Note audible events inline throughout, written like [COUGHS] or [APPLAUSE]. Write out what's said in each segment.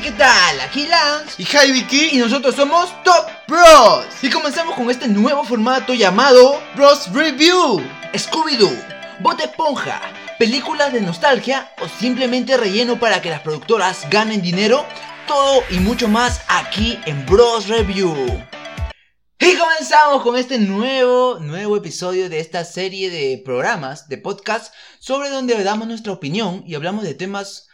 Hey, ¿qué tal? Aquí Lance y Javi Vicky y nosotros somos Top Bros. Y comenzamos con este nuevo formato llamado Bros Review. Scooby-Doo, Bote Esponja, películas de nostalgia o simplemente relleno para que las productoras ganen dinero. Todo y mucho más aquí en Bros Review. Y comenzamos con este nuevo, nuevo episodio de esta serie de programas, de podcast, sobre donde damos nuestra opinión y hablamos de temas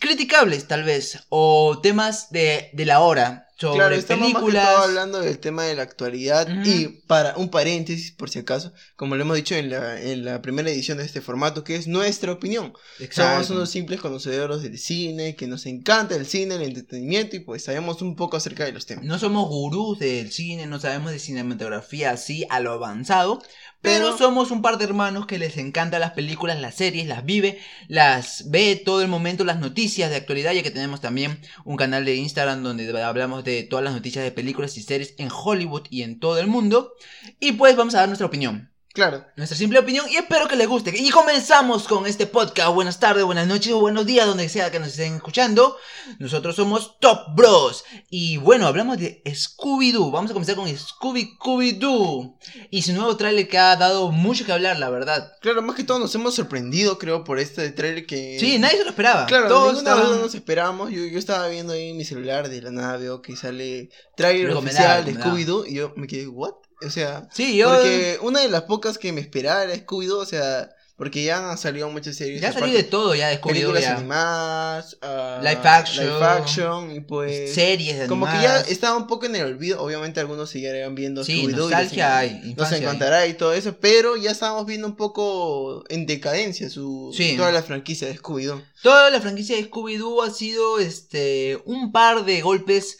criticables tal vez, o temas de, de la hora, sobre claro, estamos películas. Más que todo hablando del tema de la actualidad y para un paréntesis, por si acaso, como lo hemos dicho en la, en la primera edición de este formato, que es nuestra opinión. Somos unos simples conocedores del cine, que nos encanta el cine, el entretenimiento y pues sabemos un poco acerca de los temas. No somos gurús del cine, no sabemos de cinematografía así a lo avanzado, pero, somos un par de hermanos que les encanta las películas, las series, las vive, las ve todo el momento, las noticias de actualidad, ya que tenemos también un canal de Instagram donde hablamos de todas las noticias de películas y series en Hollywood y en todo el mundo. Y pues vamos a dar nuestra opinión. Claro. Nuestra simple opinión y espero que les guste. Y comenzamos con este podcast. Buenas tardes, buenas noches o buenos días, donde sea que nos estén escuchando. Nosotros somos Top Bros. Y bueno, hablamos de Scooby-Doo. Vamos a comenzar con Scooby-Scooby-Doo. Y su nuevo tráiler que ha dado mucho que hablar, la verdad. Claro, más que todo nos hemos sorprendido, creo, por este tráiler que... Sí, nadie se lo esperaba. Claro, todos estaban... nos esperábamos. Yo, yo estaba viendo ahí mi celular de la nada, veo que sale tráiler oficial de Scooby-Doo. Y yo me quedé, ¿what? O sea, sí, yo... porque una de las pocas que me esperaba era Scooby-Doo, o sea, porque ya han salido muchas series. Ya salió de todo, ya de Scooby-Doo. Películas animadas, uh, live action. Live action, y pues. Series de Como que ya estaba un poco en el olvido. Obviamente algunos seguirían viendo sí, nostalgia hay. Nos encantará y todo eso, pero ya estábamos viendo un poco en decadencia su. Toda la franquicia de Scooby-Doo. Toda la franquicia de Scooby-Doo ha sido este un par de golpes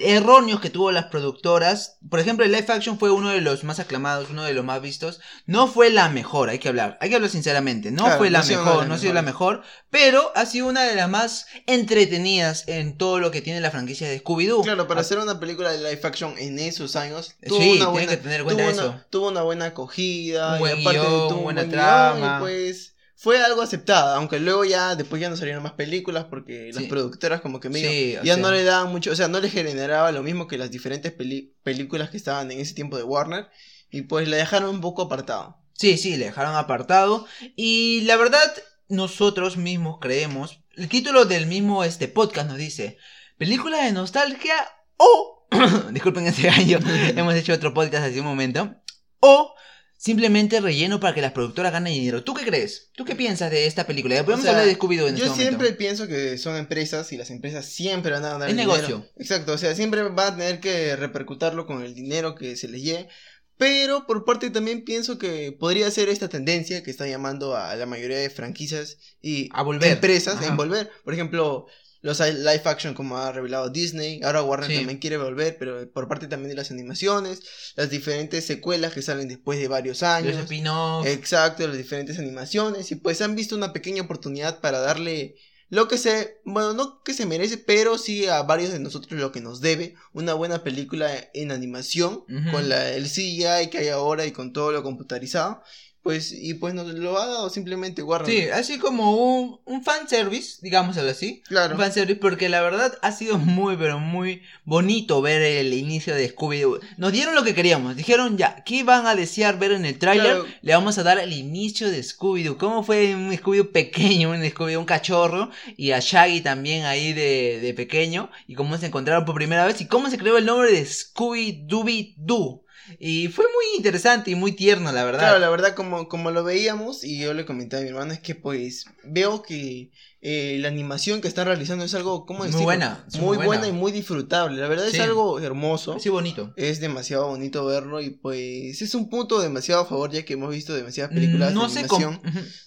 erróneos que tuvo las productoras. Por ejemplo, el live action fue uno de los más aclamados, uno de los más vistos. No fue la mejor, hay que hablar, hay que hablar sinceramente. No fue la mejor, no ha sido la mejor, pero ha sido una de las más entretenidas en todo lo que tiene la franquicia de Scooby-Doo. Claro, para hacer una película de live action en esos años, tuvo sí, una buena, que tener cuenta tuvo eso. Una, tuvo una buena acogida, un buen y aparte guion, tuvo buena un buen trama. y pues fue algo aceptada, aunque luego ya después ya no salieron más películas porque las productoras como que medio ya no le daban mucho, o sea, no le generaba lo mismo que las diferentes películas que estaban en ese tiempo de Warner y pues la dejaron un poco apartado. Sí, sí, le dejaron apartado y la verdad nosotros mismos creemos, el título del mismo este podcast nos dice, película de nostalgia o [COUGHS] disculpen ese gallo, [LAUGHS] hemos hecho otro podcast hace un momento, o simplemente relleno para que las productoras ganen dinero. ¿Tú qué crees? ¿Tú qué piensas de esta película? Ya podemos hablar de Scooby-Doo en Yo este siempre pienso que son empresas y las empresas siempre van a ganar es negocio. Exacto, o sea, siempre van a tener que repercutirlo con el dinero que se les lleve. Pero por parte también pienso que podría ser esta tendencia que está llamando a la mayoría de franquicias y a volver. empresas a envolver. Por ejemplo, los live action como ha revelado Disney, ahora Warner también quiere volver, pero por parte también de las animaciones, las diferentes secuelas que salen después de varios años. Los spin Exacto, las diferentes animaciones y pues han visto una pequeña oportunidad para darle lo que se, bueno, no que se merece, pero sí a varios de nosotros lo que nos debe, una buena película en animación, con la, el CGI que hay ahora y con todo lo computarizado. Pues, y pues nos lo ha dado simplemente Warner. Sí, así como un, un fanservice, digámoslo así. Claro. Un fanservice, porque la verdad ha sido muy, pero muy bonito ver el inicio de Scooby-Doo. Nos dieron lo que queríamos. Dijeron ya, ¿qué van a desear ver en el tráiler? Le vamos a dar el inicio de Scooby-Doo. ¿Cómo fue un Scooby-Doo pequeño, un Scooby-Doo, un cachorro? Y a Shaggy también ahí de, de pequeño. Y cómo se encontraron por primera vez. Y cómo se creó el nombre de Scooby-Dooby-Doo. Y fue muy interesante y muy tierno, la verdad. Claro, la verdad, como, como lo veíamos, y yo le comenté a mi hermano, es que pues veo que eh, la animación que están realizando es algo, ¿cómo decirlo? Muy buena. Muy, buena. y muy disfrutable. La verdad es algo hermoso. Sí, bonito. Es demasiado bonito verlo y pues es un punto demasiado a favor ya que hemos visto demasiadas películas no de animación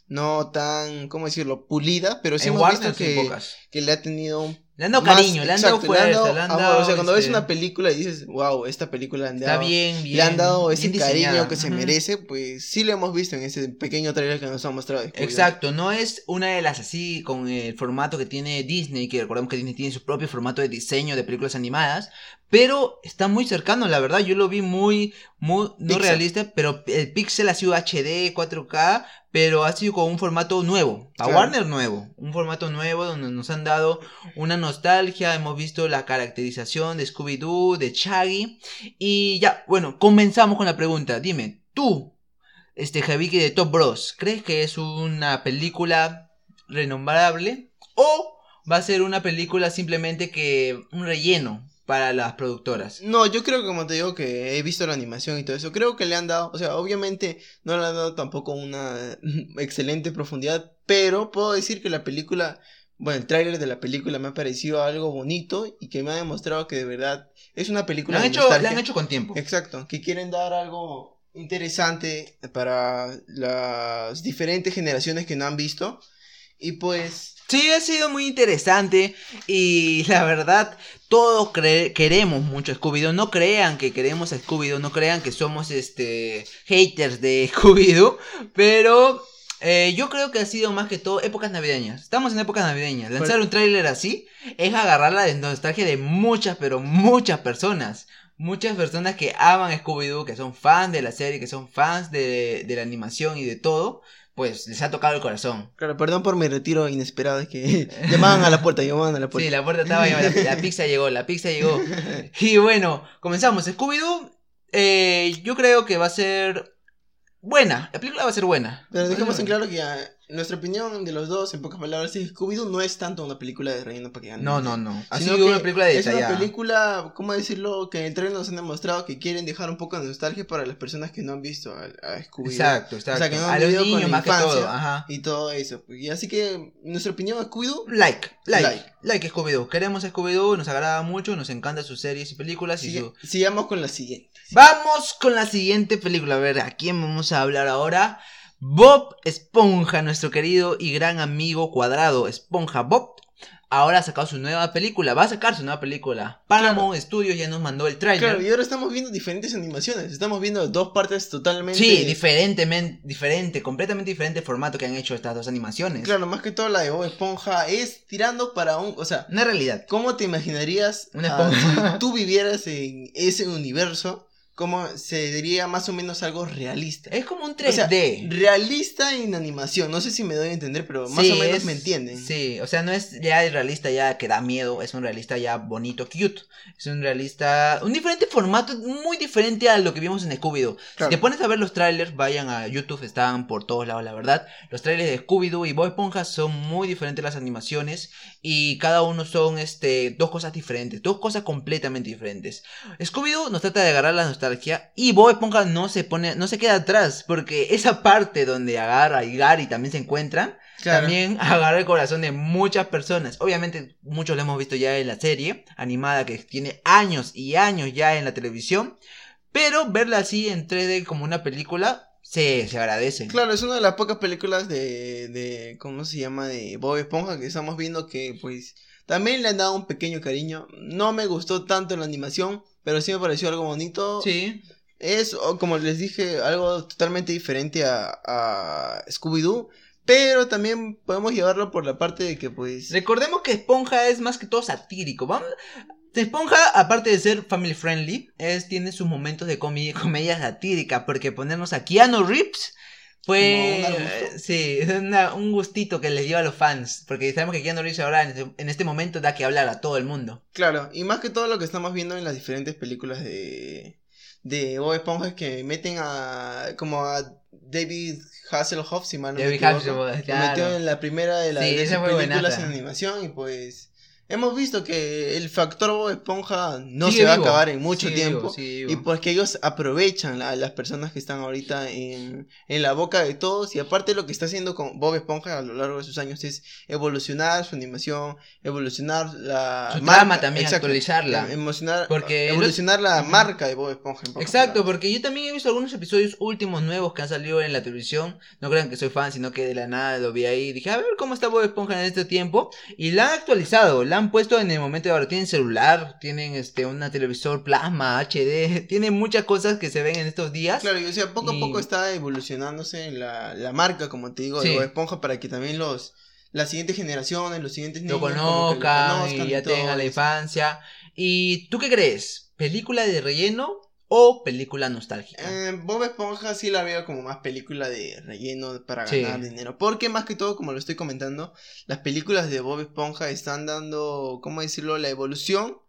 no tan, ¿cómo decirlo? Pulida, pero sí hemos visto que, que le ha tenido un le han dado cariño, le han dado fuerza, le han dado, O sea, cuando ves este una película y dices, wow, esta película le han dado, Está bien, bien, le han dado ese cariño que se merece, pues sí lo hemos visto en ese pequeño trailer que nos ha mostrado. Exacto, no es una de las así con el formato que tiene Disney, que recordemos que Disney tiene su propio formato de diseño de películas animadas, pero está muy cercano, la verdad. Yo lo vi muy, muy, no Pixel. realista, pero el Pixel ha sido HD, 4K, pero ha sido con un formato nuevo, Claro. Warner nuevo, un formato nuevo donde nos han dado una nostalgia, hemos visto la caracterización de Scooby-Doo, de Shaggy, y ya, bueno, comenzamos con la pregunta. Dime, tú, este Javiki de Top Bros, ¿crees que es una película renombrable o va a ser una película simplemente que un relleno para las productoras? No, yo creo que como te digo que he visto la animación y todo eso, creo que le han dado, o sea, obviamente no le han dado tampoco una [LAUGHS] excelente profundidad, pero puedo decir que la película, bueno, el tráiler de la película me ha parecido algo bonito y que me ha demostrado que de verdad es una película han, hecho, lo han hecho con tiempo. Exacto, que quieren dar algo interesante para las diferentes generaciones que no han visto y pues Sí, ha sido muy interesante y [LAUGHS] la verdad, todos queremos mucho a Scooby-Doo. No crean que queremos a Scooby-Doo, no crean que somos este haters de [LAUGHS] Scooby-Doo, pero eh, yo creo que ha sido más que todo épocas navideñas. Estamos en épocas navideñas. Lanzar un tráiler así es agarrar la nostalgia de muchas, pero muchas personas. Muchas personas que aman Scooby-Doo, que son fans de la serie, que son fans de, de la animación y de todo, pues les ha tocado el corazón. Claro, perdón por mi retiro inesperado, es que [LAUGHS] llamaban a la puerta, llamaban a la puerta. Sí, la puerta estaba llamada, la, la [LAUGHS] pizza llegó, la pizza llegó. Y bueno, comenzamos. Scooby-Doo, eh, yo creo que va a ser buena. La película va a ser buena. Pero dejemos en claro que ah, nuestra opinión de los dos, en pocas palabras, es que Scooby-Doo no es tanto una película de relleno para que ganen. No, no, no. Ha Sino que una película de Es una película, ¿cómo decirlo? Que en el trailer nos han demostrado que quieren dejar un poco de nostalgia para las personas que no han visto a, a Scooby-Doo. Exacto, exacto. O sea, que no han a los con más que infancia. todo. Ajá. Y todo eso. pues, Y así que, nuestra opinión a Scooby-Doo, Like, like, Like. like, Scooby-Doo. Queremos a Scooby-Doo, nos agrada mucho, nos encantan sus series y películas. Y sigue- su... sigamos con la siguiente. Vamos con la siguiente película. A ver, ¿a quién vamos a hablar ahora? Bob Esponja, nuestro querido y gran amigo cuadrado Esponja Bob. Ahora ha sacado su nueva película, va a sacar su nueva película. Paramount Studios ya nos mandó el tráiler. Claro, y ahora estamos viendo diferentes animaciones. Estamos viendo dos partes totalmente. Sí, diferentemente, diferente, completamente diferente formato que han hecho estas dos animaciones. Claro, más que todo la de Bob Esponja es tirando para un. O sea, Una realidad. ¿cómo te imaginarías Una esponja. si tú vivieras en ese universo? ¿Cómo se diría más o menos algo realista? Es como un O sea, 3D. realista en animación. No sé si me doy a entender, pero más Sí, o menos es- me entienden. Sí, o sea, no es ya el realista ya que da miedo, es un realista ya bonito, cute. Es un realista, un diferente formato, muy diferente a lo que vimos en Scooby-Doo. Claro. Si te pones a ver los trailers, vayan a YouTube, están por todos lados, la verdad. Los trailers de Scooby-Doo y Bob Esponja son muy diferentes las animaciones y cada uno son este dos cosas diferentes, dos cosas completamente diferentes. Scooby-Doo nos trata de agarrar la nostalgia y Bob Esponja no se pone, no se queda atrás porque esa parte donde agarra y Gary también se encuentran Claro. también [LAUGHS] agarra el corazón de muchas personas. Obviamente, muchos lo hemos visto ya en la serie animada que tiene años y años ya en la televisión. Pero verla así en 3D como una película se, se agradece. Claro, es una de las pocas películas de, de, ¿cómo se llama? De Bob Esponja que estamos viendo que pues también le han dado un pequeño cariño. No me gustó tanto la animación, pero sí me pareció algo bonito. Sí. Es, como les dije, algo totalmente diferente a, a Scooby-Doo, pero también podemos llevarlo por la parte de que pues... Recordemos que Esponja es más que todo satírico. Vamos. Esponja, aparte de ser family friendly, es, tiene sus momentos de comedia satírica. Porque ponernos a Keanu Reeves fue. Sí, una- un gustito que les dio a los fans. Porque sabemos que Keanu Reeves ahora en este, en este momento da que hablar a todo el mundo. Claro, y más que todo lo que estamos viendo en las diferentes películas de, de Bob Esponja es que meten a como a David Hasselhoff, si mal no me David equivoco. Hasselhoff, Lo metió en la primera de, la, Sí, de esa sus fue películas en animación y pues hemos visto que el factor Bob Esponja no Sigue se va vivo, a acabar en mucho sigue tiempo. vivo. Y pues que ellos aprovechan a las personas que están ahorita en, en la boca de todos. Y aparte lo que está haciendo con Bob Esponja a lo largo de sus años es evolucionar su animación, evolucionar la Su marca, trama también, exacto, actualizarla. em- emocionar- Porque evolucionar la marca de Bob Esponja. en Exacto, porque yo también he visto algunos episodios últimos nuevos que han salido en la televisión. No crean que soy fan, sino que de la nada lo vi ahí. Dije, a ver cómo está Bob Esponja en este tiempo. Y la han actualizado, la han puesto en el momento de ahora. Tienen celular, tienen este una televisor plasma, HD, [LAUGHS] tienen muchas cosas que se ven en estos días. Claro, y o sea, poco a poco está evolucionándose la, la marca, como te digo, de. Bob Esponja para que también los las siguientes generaciones, los siguientes lo niños que conozcan conozcan y ya tengan la infancia. ¿Y tú qué crees? ¿Película de relleno o película nostálgica? Eh, Bob Esponja sí la veo como más película de relleno para Sí. ganar dinero. Porque más que todo, como lo estoy comentando, las películas de Bob Esponja están dando, ¿cómo decirlo?, la evolución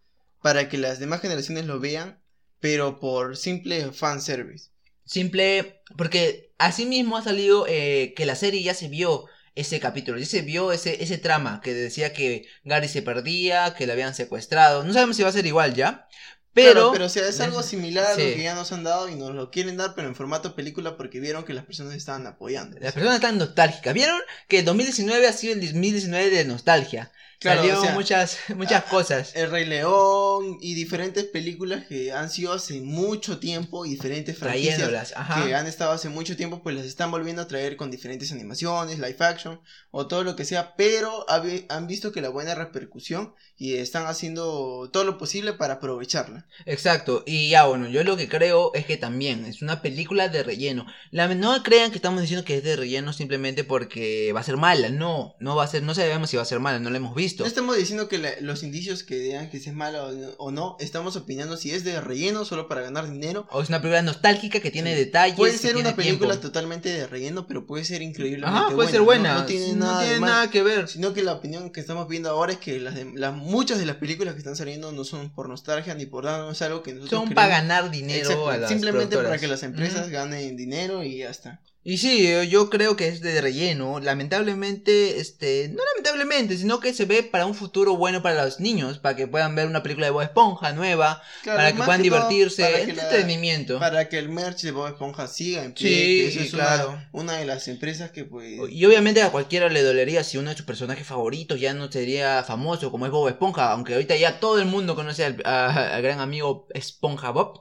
para que las demás generaciones lo vean, pero por simple fanservice. Simple, porque así mismo ha salido eh, que la serie ya se vio ese capítulo, ya se vio ese, ese trama que decía que Gary se perdía, que le habían secuestrado. No sabemos si va a ser igual ya, pero... Claro, pero o sea, es algo [LAUGHS] similar a Sí. lo que ya nos han dado y nos lo quieren dar, pero en formato película porque vieron que las personas estaban apoyando. Las personas están nostálgicas. ¿Vieron que el 2019 ha sido el 2019 de nostalgia? Claro, Salieron o sea, muchas, [LAUGHS] muchas cosas. El Rey León y diferentes películas que han sido hace mucho tiempo y diferentes franquicias ajá. que han estado hace mucho tiempo, pues las están volviendo a traer con diferentes animaciones, live action o todo lo que sea, pero han visto que la buena repercusión y están haciendo todo lo posible para aprovecharla. Exacto, y ya bueno, yo lo que creo es que también es una película de relleno. La, no crean que estamos diciendo que es de relleno simplemente porque va a ser mala, no, no va a ser, no sabemos si va a ser mala, no la hemos visto. No estamos diciendo que la- los indicios que digan que es mala o, no, estamos opinando si es de relleno solo para ganar dinero. O es una película nostálgica que tiene Sí. detalles. Puede ser una película tiempo. totalmente de relleno, pero puede ser increíblemente Ajá, puede buena. ser buena. No, tiene nada, tiene que ver. Sino que la opinión que estamos viendo ahora es que las, de- las muchas de las películas que están saliendo no son por nostalgia ni por darnos algo que nosotros Son queremos. para ganar dinero Exacto, a las Simplemente para que las empresas ganen dinero y ya está. Y sí, yo- creo que es de relleno. Lamentablemente, este, no lamentablemente, sino que se ve para un futuro bueno para los niños, para que puedan ver una película de Bob Esponja nueva, Claro, para que puedan que divertirse, para que la- entretenimiento. Para que el merch de Bob Esponja siga en pie. Sí, eso es una- claro. una, de las empresas que pues... Y obviamente a cualquiera le dolería si uno de sus personajes favoritos ya no sería famoso como es Bob Esponja, aunque ahorita ya todo el mundo conoce al, a- al gran amigo Esponja Bob.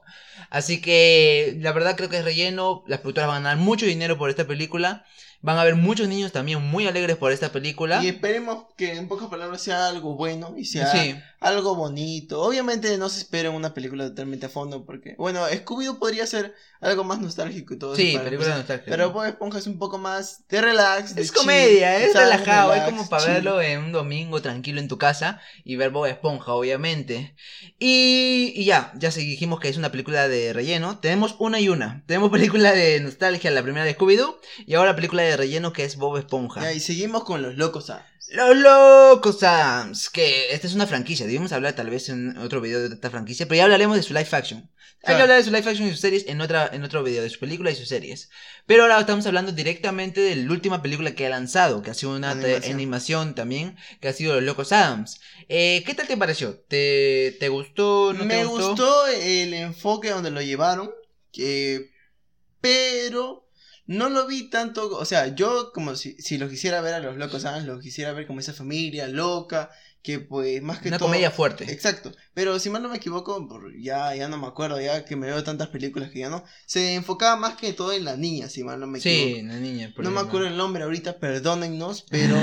Así que la verdad creo que es relleno, las productoras van a ganar mucho dinero por esta película, van a haber muchos niños también muy alegres por esta película. Y esperemos que en pocas palabras sea algo bueno y sea Sí, algo bonito. Obviamente no se espera una película totalmente a fondo porque, bueno, Scooby-Doo podría ser algo más nostálgico y todo sí, eso. película nostálgica. Pero Bob Esponja es un poco más de relax. de Es chill, comedia, es relajado, es como para chill. verlo en un domingo tranquilo en tu casa y ver Bob Esponja, obviamente. Y, y ya, ya dijimos que es una película de relleno. Tenemos una y una. Tenemos [LAUGHS] película de nostalgia, la primera de Scooby-Doo, y ahora película de relleno que es Bob Esponja. Ya, y seguimos con los locos Adams. Los Locos Adams, que esta es una franquicia, debemos hablar tal vez en otro video de esta franquicia, pero ya hablaremos de su live action. Hay que hablar de su live action y sus series en, otra, en otro video, de su película y sus series. Pero ahora estamos hablando directamente de la última película que ha lanzado, que ha sido una Animación. animación, también, que ha sido Los Locos Adams. Eh, ¿Qué tal te pareció? ¿Te, te gustó? ¿No Me te gustó? gustó el enfoque donde lo llevaron, que... pero no lo vi tanto, o sea, yo como si, si lo quisiera ver a los locos Adams, lo quisiera ver como esa familia loca, que pues más que Una todo... comedia fuerte. Exacto, pero si mal no me equivoco, ya, ya no me acuerdo, ya que me veo tantas películas que ya no, se enfocaba más que todo en la niña, si mal no me equivoco. Sí, la niña. No me acuerdo el nombre ahorita, perdónennos, [LAUGHS] pero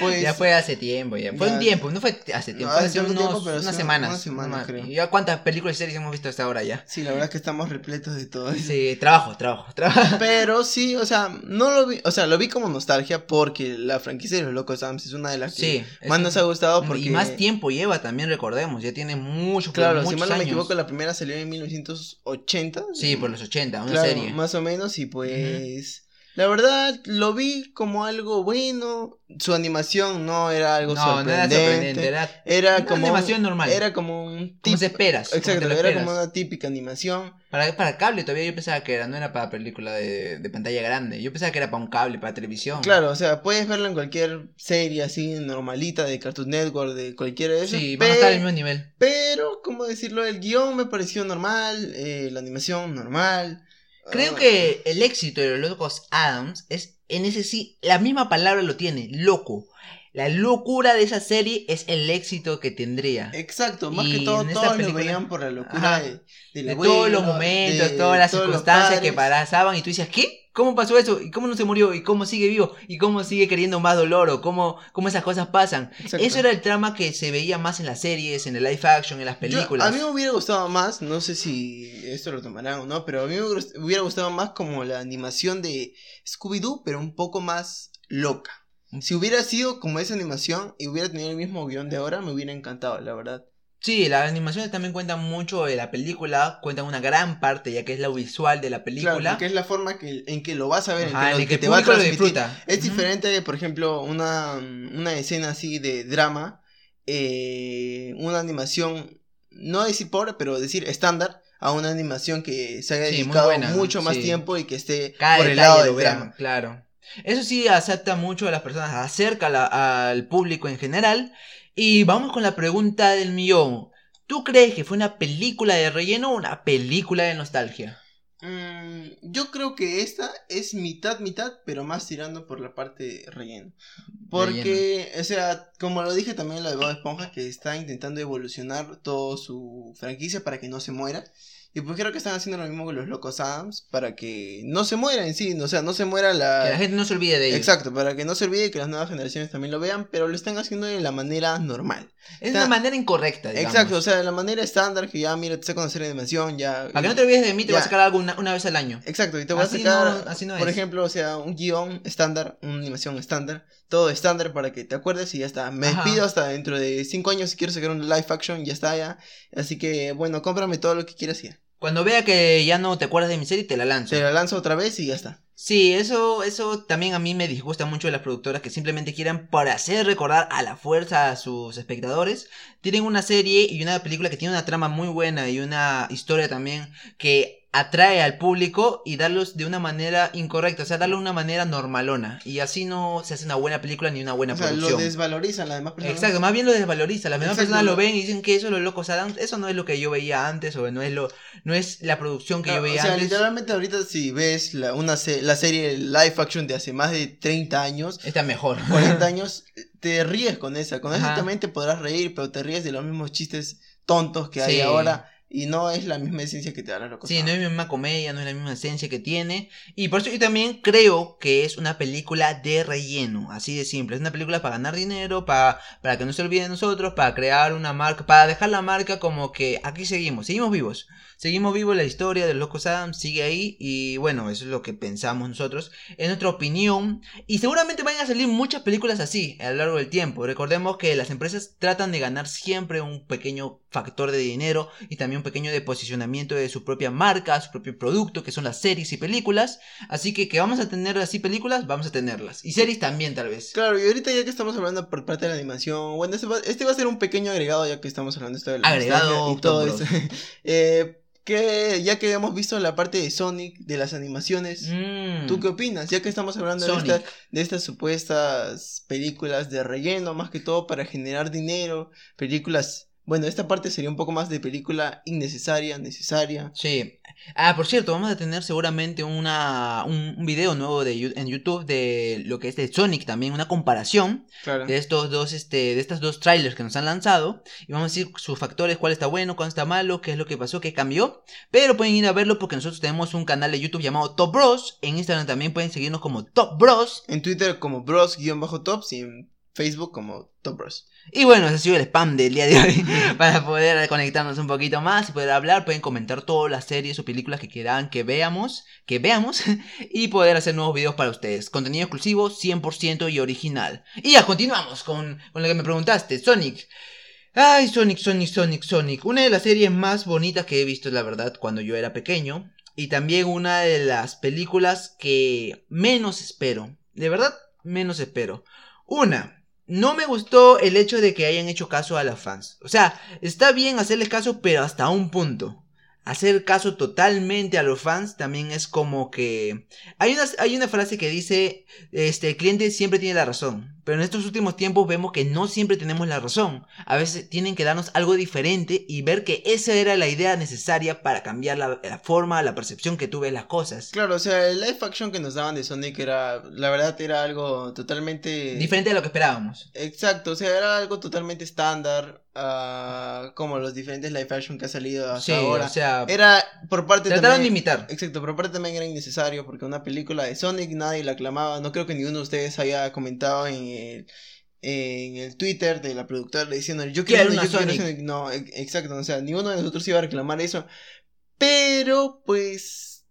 pues... ya fue hace tiempo, ya. Fue Ya- un tiempo, no fue hace tiempo, No, fue hace hace unos, tiempo, pero unas sí, semanas. unas semanas, Una- creo. ¿Y ya cuántas películas y series hemos visto hasta ahora ya? Sí, la verdad es que estamos repletos de todo eso. Sí, trabajo, trabajo, trabajo. [LAUGHS] Pero sí, o sea, no lo vi, o sea, lo vi como nostalgia porque la franquicia de los Locos Adams es una de las que Sí. más nos ha gustado porque... Y más tiempo lleva también, recordemos, ya tiene mucho, pero Claro, si mal no me equivoco, la primera salió en 1980. Sí, por los 80, una Claro, serie. Más o menos, y pues... La verdad, lo vi como algo bueno. Su animación no era algo No, no era sorprendente. sorprendente, era, Era una como... animación normal. Era como un como se esperas. Exacto, era esperas. como una típica animación. Para, para cable todavía yo pensaba que era, no era para película de, de pantalla grande. Yo pensaba que era para un cable, para televisión. Claro, o sea, puedes verlo en cualquier serie así normalita de Cartoon Network, de cualquiera de esos. Sí, van a estar al mismo nivel. Pero, ¿cómo decirlo? El guion me pareció normal, eh, la animación normal. Creo Ah, que el éxito de los locos Adams es en ese sí, la misma palabra lo tiene, loco. La locura de esa serie es el éxito que tendría. Exacto, más Y que todo, todos lo película- veían por la locura Ajá. de, del de abuelo, todos los momentos, de todas las circunstancias que pasaban y tú dices, ¿qué? ¿Cómo pasó eso? ¿Y cómo no se murió? ¿Y cómo sigue vivo? ¿Y cómo sigue queriendo más dolor? ¿O cómo, cómo esas cosas pasan? Exacto. Eso era el trama que se veía más en las series, en el live action, en las Yo- películas. a mí me hubiera gustado más, no sé si esto lo tomarán o no, pero a mí me hubiera gustado más como la animación de Scooby-Doo, pero un poco más loca. Si hubiera sido como esa animación y hubiera tenido el mismo guion de ahora, me hubiera encantado, la verdad. Sí, las animaciones también cuentan mucho de la película, cuentan una gran parte, ya que es lo visual de la película. Claro, que es la forma que, en que lo vas a ver, Ajá, en que, en que que te va a público lo transmitir. disfruta. Es diferente de, por ejemplo, una, una escena así de drama, eh, una animación, no decir pobre, pero decir estándar, a una animación que se haya Sí, dedicado mucho más Sí. tiempo y que esté Cada por el lado del drama. claro. Eso sí acepta mucho a las personas, acerca la- al público en general. Y vamos con la pregunta del millón. ¿Tú crees que fue una película de relleno o una película de nostalgia? Mm, yo creo que esta es mitad, mitad, pero más tirando por la parte de relleno. Porque, o sea, como lo dije también lo de Bob Esponja, que está intentando evolucionar toda su franquicia para que no se muera. Y pues creo que están haciendo lo mismo con los Locos Adams, para que no se muera en sí, o sea, no se muera la... Que la gente no se olvide de ellos. Exacto, para que no se olvide que las nuevas generaciones también lo vean, pero lo están haciendo de la manera normal. Es Está- una manera incorrecta, digamos. Exacto, o sea, de la manera estándar que ya, mira, te sé conocer animación, ya... Para que no te olvides de mí, te voy a Ya. sacar algo una, una vez al año. Exacto, y te voy Así a sacar, no- así no por es. ejemplo, o sea, un guion estándar, una animación estándar, todo estándar para que te acuerdes y ya está. Me Ajá. despido hasta dentro de 5 años si quiero sacar un live action, ya está ya. Así que, bueno, cómprame todo lo que quieras y ya. Cuando vea que ya no te acuerdas de mi serie, te la lanzo. Se la lanzo otra vez y ya está. Sí, eso, eso también a mí me disgusta mucho de las productoras que simplemente quieran, para hacer recordar a la fuerza a sus espectadores, tienen una serie y una película que tiene una trama muy buena y una historia también que atrae al público y darlos de una manera incorrecta, o sea, darle una manera normalona. Y así no se hace una buena película ni una buena O sea, lo desvalorizan las demás personas. Exacto, más bien lo desvaloriza. Las demás personas lo lo- ven y dicen que eso los locos Adams, eso no es lo que yo veía antes, o no es lo, no es la producción que yo veía o sea, antes. literalmente ahorita si ves la, una se- la serie live action de hace más de 30 años, Está mejor. 40 [LAUGHS] años, te ríes con esa. Con esa Ajá. también te podrás reír, pero te ríes de los mismos chistes tontos que hay ahora. Y no es la misma esencia que te da la loca. Sí, no es la misma comedia, no es la misma esencia que tiene. Y por eso yo también creo que es una película de relleno, así de simple. Es una película para ganar dinero, para, para que no se olvide de nosotros, para crear una marca, para dejar la marca como que aquí seguimos, seguimos vivos. Seguimos vivos, la historia de los Locos Adams sigue ahí y bueno, eso es lo que pensamos nosotros, es nuestra opinión. Y seguramente van a salir muchas películas así a lo largo del tiempo. Recordemos que las empresas tratan de ganar siempre un pequeño factor de dinero y también un pequeño de posicionamiento de su propia marca, su propio producto, que son las series y películas. Así que que vamos a tener así películas, vamos a tenerlas. Y series también tal vez. Claro, y ahorita ya que estamos hablando por parte de la animación, bueno, este va, este va a ser un pequeño agregado ya que estamos hablando de esto de la Agregado, y todo eso. [LAUGHS] Eh, que ya que hemos visto la parte de Sonic, de las animaciones, Mm. ¿tú qué opinas? Ya que estamos hablando de, esta- de estas supuestas películas de relleno, más que todo para generar dinero, películas... Bueno, esta parte sería un poco más de película innecesaria, necesaria. Sí. Ah, por cierto, vamos a tener seguramente una, un, un video nuevo de, en YouTube de lo que es de Sonic también, una comparación Claro. de estos dos, este, de estas dos trailers que nos han lanzado. Y vamos a decir sus factores, cuál está bueno, cuál está malo, qué es lo que pasó, qué cambió. Pero pueden ir a verlo porque nosotros tenemos un canal de YouTube llamado Top Bros. En Instagram también pueden seguirnos como Top Bros. En Twitter como bros-tops y en Facebook como Top Bros. Y bueno, ese ha sido el spam del día de hoy. [LAUGHS] [LAUGHS] Para poder conectarnos un poquito más y poder hablar, pueden comentar todas las series o películas que quieran que veamos, que veamos, [LAUGHS] y poder hacer nuevos videos para ustedes. Contenido exclusivo, 100% y original. Y ya, continuamos con, con lo que me preguntaste, Sonic. Ay, Sonic, Sonic, Sonic, Sonic. Una de las series más bonitas que he visto, la verdad, cuando yo era pequeño. Y también una de las películas que menos espero. De verdad, menos espero. Una, no me gustó el hecho de que hayan hecho caso a las fans. O sea, está bien hacerles caso, pero hasta un punto. Hacer caso totalmente a los fans también es como que... Hay una, hay una frase que dice, este, el cliente siempre tiene la razón. Pero en estos últimos tiempos vemos que no siempre tenemos la razón. A veces tienen que darnos algo diferente y ver que esa era la idea necesaria para cambiar la, la forma, la percepción que tú ves las cosas. Claro, o sea, el live action que nos daban de Sonic era, la verdad, era algo totalmente... Diferente de lo que esperábamos. Exacto, o sea, era algo totalmente estándar, ah, como los diferentes live action que ha salido hasta Sí, ahora. o sea, Era, por parte trataron de imitar. Exacto, por parte también era innecesario, porque una película de Sonic nadie la aclamaba, no creo que ninguno de ustedes haya comentado en el, en el Twitter de la productora diciendo, yo quiero, una, yo Sonic". Sonic". No, e- exacto, o sea, ninguno de nosotros iba a reclamar eso, pero pues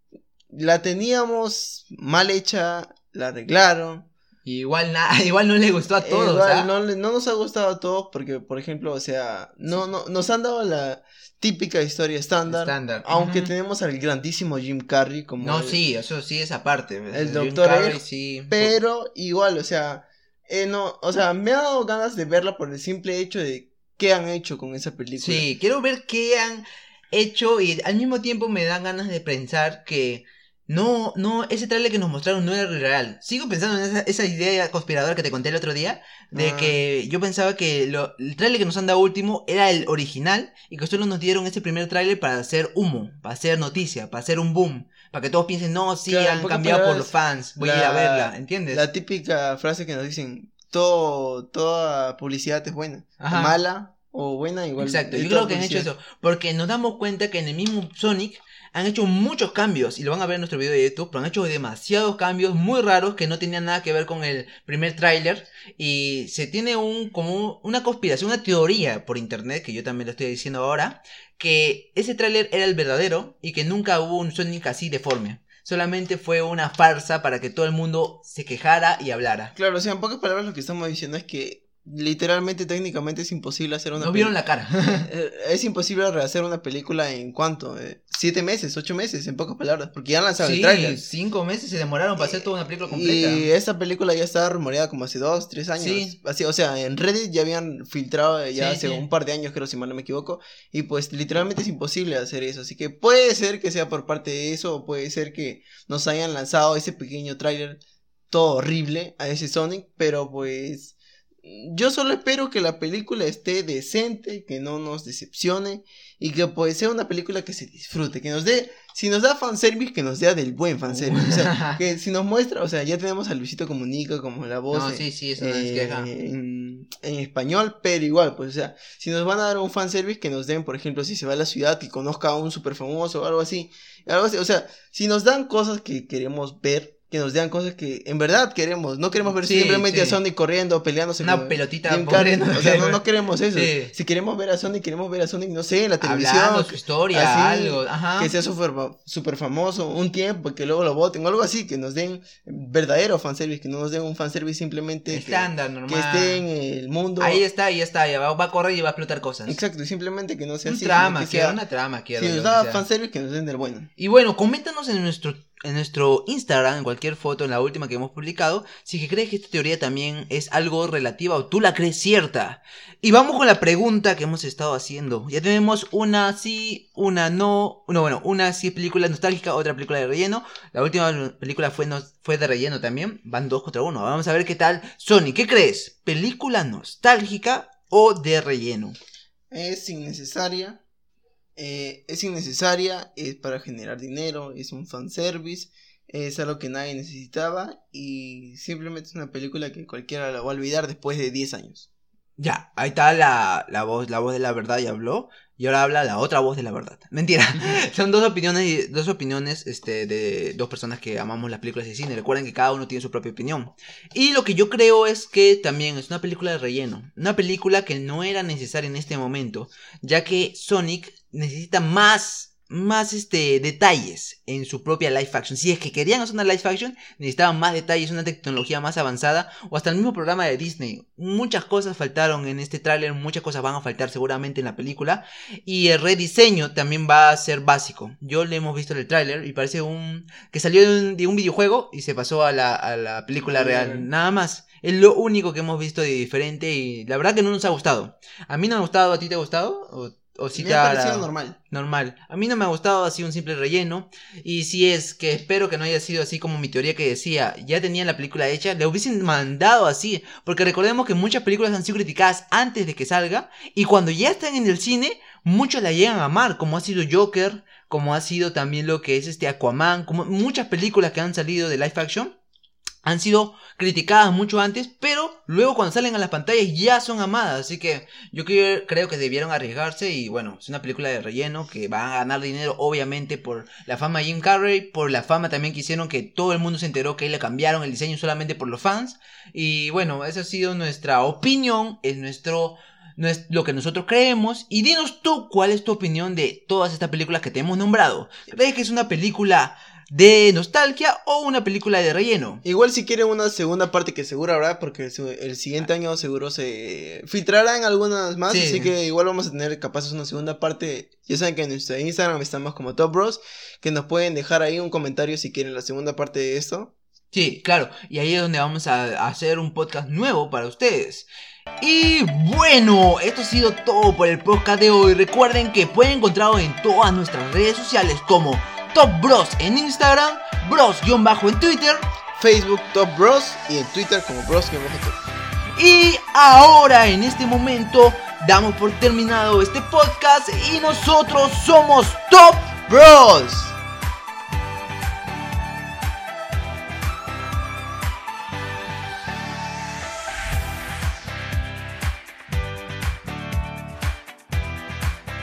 la teníamos mal hecha, la arreglaron, Igual, na [LAUGHS] igual no le gustó a todos, igual ¿ah? no, no nos ha gustado a todos porque, por ejemplo, o sea, no, no, nos han dado la típica historia estándar. Estándar. Aunque tenemos al grandísimo Jim Carrey como No, el- sí, eso sí es aparte. El Jim Dr. Carrey, Egg, sí. Pero igual, o sea, eh, no, o sea, me ha dado ganas de verla por el simple hecho de qué han hecho con esa película. Sí, quiero ver qué han hecho y al mismo tiempo me dan ganas de pensar que no, no, ese trailer que nos mostraron no era real. Sigo pensando en esa, esa idea conspiradora que te conté el otro día, de Ah. que yo pensaba que lo- el trailer que nos han dado último era el original y que solo nos dieron ese primer trailer para hacer humo, para hacer noticia, para hacer un boom, para que todos piensen, no, sí, Claro, han cambiado por los fans, voy a ir a la- verla, ¿entiendes? La típica frase que nos dicen, todo, toda publicidad es buena. Ajá. Mala o buena igual. Exacto, yo creo que han hecho eso, porque nos damos cuenta que en el mismo Sonic han hecho muchos cambios, y lo van a ver en nuestro video de YouTube, pero han hecho demasiados cambios muy raros que no tenían nada que ver con el primer tráiler, y se tiene un, como una conspiración, una teoría por internet, que yo también lo estoy diciendo ahora, que ese tráiler era el verdadero, y que nunca hubo un Sonic así deforme. Solamente fue una farsa para que todo el mundo se quejara y hablara. Claro, o sea, en pocas palabras lo que estamos diciendo es que literalmente, técnicamente es imposible hacer una No vieron la cara. [LAUGHS] Eh, Es imposible rehacer una película en cuánto, Eh, siete meses, ocho meses, en pocas palabras, porque ya han lanzado el Sí, tráiler. cinco meses se demoraron para hacer toda una película completa. Y esta película ya estaba rumoreada como hace dos, tres años. Sí. Así, o sea, en Reddit ya habían filtrado ya Sí, hace un par de años, creo, si mal no me equivoco. Y pues literalmente es imposible hacer eso. Así que puede ser que sea por parte de eso, o puede ser que nos hayan lanzado ese pequeño tráiler todo horrible a ese Sonic, pero pues yo solo espero que la película esté decente, que no nos decepcione y que pues sea una película que se disfrute, que nos dé, si nos da fanservice, que nos dé del buen fanservice. O sea, [LAUGHS] que si nos muestra, o sea, ya tenemos a Luisito Comunica como la voz No, en- sí, sí, eso no eh, en, en español, pero igual, pues, o sea, si nos van a dar un fanservice, que nos den, por ejemplo, si se va a la ciudad y conozca a un super famoso o algo así, algo así, o sea, si nos dan cosas que queremos ver, que nos den cosas que en verdad queremos, no queremos ver Sí, simplemente a. Sonic corriendo, peleándose Una con pelotita corriendo. o sea, no, no queremos eso, Sí. si queremos ver a Sonic, queremos ver a Sonic, no sé, en la televisión, Hablando su historia, así, algo, ajá. que sea super, super famoso un tiempo, que luego lo voten, o algo así, que nos den verdadero fanservice, que no nos den un fanservice simplemente que, Estándar, que normal. esté en el mundo. Ahí está, ahí está, ya va, va a correr y va a explotar cosas. Exacto, y simplemente que no sea Un así. trama, que sea- una trama, quiero. si nos que da fanservice, que nos den del bueno. Y bueno, coméntanos en nuestro, en nuestro Instagram, en cualquier foto, en la última que hemos publicado, si que crees que esta teoría también es algo relativa o tú la crees cierta. Y vamos con la pregunta que hemos estado haciendo. Ya tenemos una sí, una no, no bueno, una sí película nostálgica, otra película de relleno. La última película fue, no- fue de relleno también. Van dos contra uno. Vamos a ver qué tal. Sony, ¿qué crees? ¿Película nostálgica o de relleno? Es innecesaria. Eh, es innecesaria, es para generar dinero, es un fanservice, es algo que nadie necesitaba y simplemente es una película que cualquiera la va a olvidar después de 10 años. Ya, ahí está la, la voz, la voz de la verdad y habló. Y ahora habla la otra voz de la verdad. Mentira. [LAUGHS] Son dos opiniones, dos opiniones, este, de dos personas que amamos las películas de cine. Recuerden que cada uno tiene su propia opinión. Y lo que yo creo es que también es una película de relleno. Una película que no era necesaria en este momento. Ya que Sonic necesita más, más este, detalles en su propia live action. Si es que querían hacer una live action, necesitaban más detalles, una tecnología más avanzada. O hasta el mismo programa de Disney. Muchas cosas faltaron en este tráiler, muchas cosas van a faltar seguramente en la película. Y el rediseño también va a ser básico. Yo le hemos visto en el tráiler y parece un que salió de un, de un videojuego y se pasó a la, a la película Sí. real. Nada más. Es lo único que hemos visto de diferente y la verdad que no nos ha gustado. A mí no me ha gustado, ¿a ti te ha gustado? ¿O, o sí Me te ha ha parecido normal. normal. A mí no me ha gustado así un simple relleno. Y si es que espero que no haya sido así como mi teoría que decía, ya tenían la película hecha, le hubiesen mandado así. Porque recordemos que muchas películas han sido criticadas antes de que salga. Y cuando ya están en el cine, muchos la llegan a amar. Como ha sido Joker, como ha sido también lo que es este Aquaman, como muchas películas que han salido de live action. Han sido criticadas mucho antes, pero luego cuando salen a las pantallas ya son amadas. Así que yo creo, que debieron arriesgarse y bueno, es una película de relleno que va a ganar dinero obviamente por la fama de Jim Carrey, por la fama también que hicieron que todo el mundo se enteró que le cambiaron el diseño solamente por los fans. Y bueno, esa ha sido nuestra opinión, es nuestro... No es lo que nosotros creemos. Y dinos tú cuál es tu opinión de todas estas películas que te hemos nombrado. ¿Crees que es una película de nostalgia o una película de relleno. Igual si quieren una segunda parte que seguro habrá, porque el siguiente año seguro se filtrarán algunas más, así que igual vamos a tener capaz una segunda parte. Ya saben que en nuestro Instagram estamos como Top Bros, que nos pueden dejar ahí un comentario si quieren la segunda parte de esto. Sí, claro, y ahí es donde vamos a hacer un podcast nuevo para ustedes. Y bueno, esto ha sido todo por el podcast de hoy. Recuerden que pueden encontrarlo en todas nuestras redes sociales como Top Bros en Instagram, Bros-bajo en Twitter, Facebook Top Bros y en Twitter como Bros-top. Y ahora, en este momento, damos por terminado este podcast y nosotros somos Top Bros.